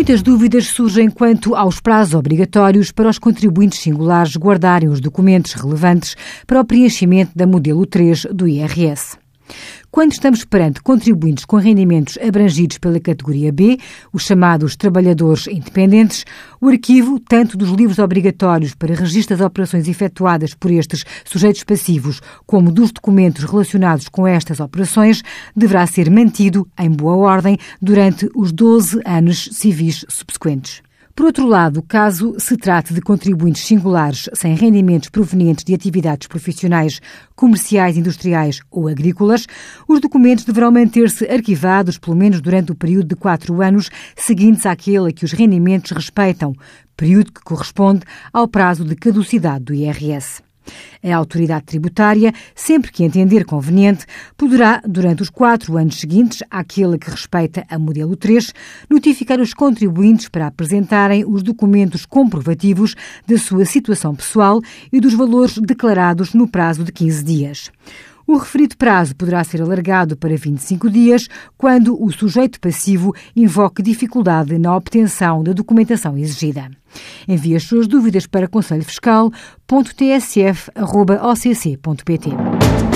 Muitas dúvidas surgem quanto aos prazos obrigatórios para os contribuintes singulares guardarem os documentos relevantes para o preenchimento da modelo 3 do IRS. Quando estamos perante contribuintes com rendimentos abrangidos pela categoria B, os chamados trabalhadores independentes, o arquivo, tanto dos livros obrigatórios para registro das operações efetuadas por estes sujeitos passivos, como dos documentos relacionados com estas operações, deverá ser mantido em boa ordem durante os 12 anos civis subsequentes. Por outro lado, caso se trate de contribuintes singulares sem rendimentos provenientes de atividades profissionais, comerciais, industriais ou agrícolas, os documentos deverão manter-se arquivados pelo menos durante o período de quatro anos seguintes àquele a que os rendimentos respeitam, período que corresponde ao prazo de caducidade do IRS. A autoridade tributária, sempre que entender conveniente, poderá, durante os quatro anos seguintes àquele que respeita a modelo 3, notificar os contribuintes para apresentarem os documentos comprovativos da sua situação pessoal e dos valores declarados no prazo de 15 dias. O referido prazo poderá ser alargado para 25 dias quando o sujeito passivo invoque dificuldade na obtenção da documentação exigida. Envie as suas dúvidas para conselhofiscal.tsf.occ.pt.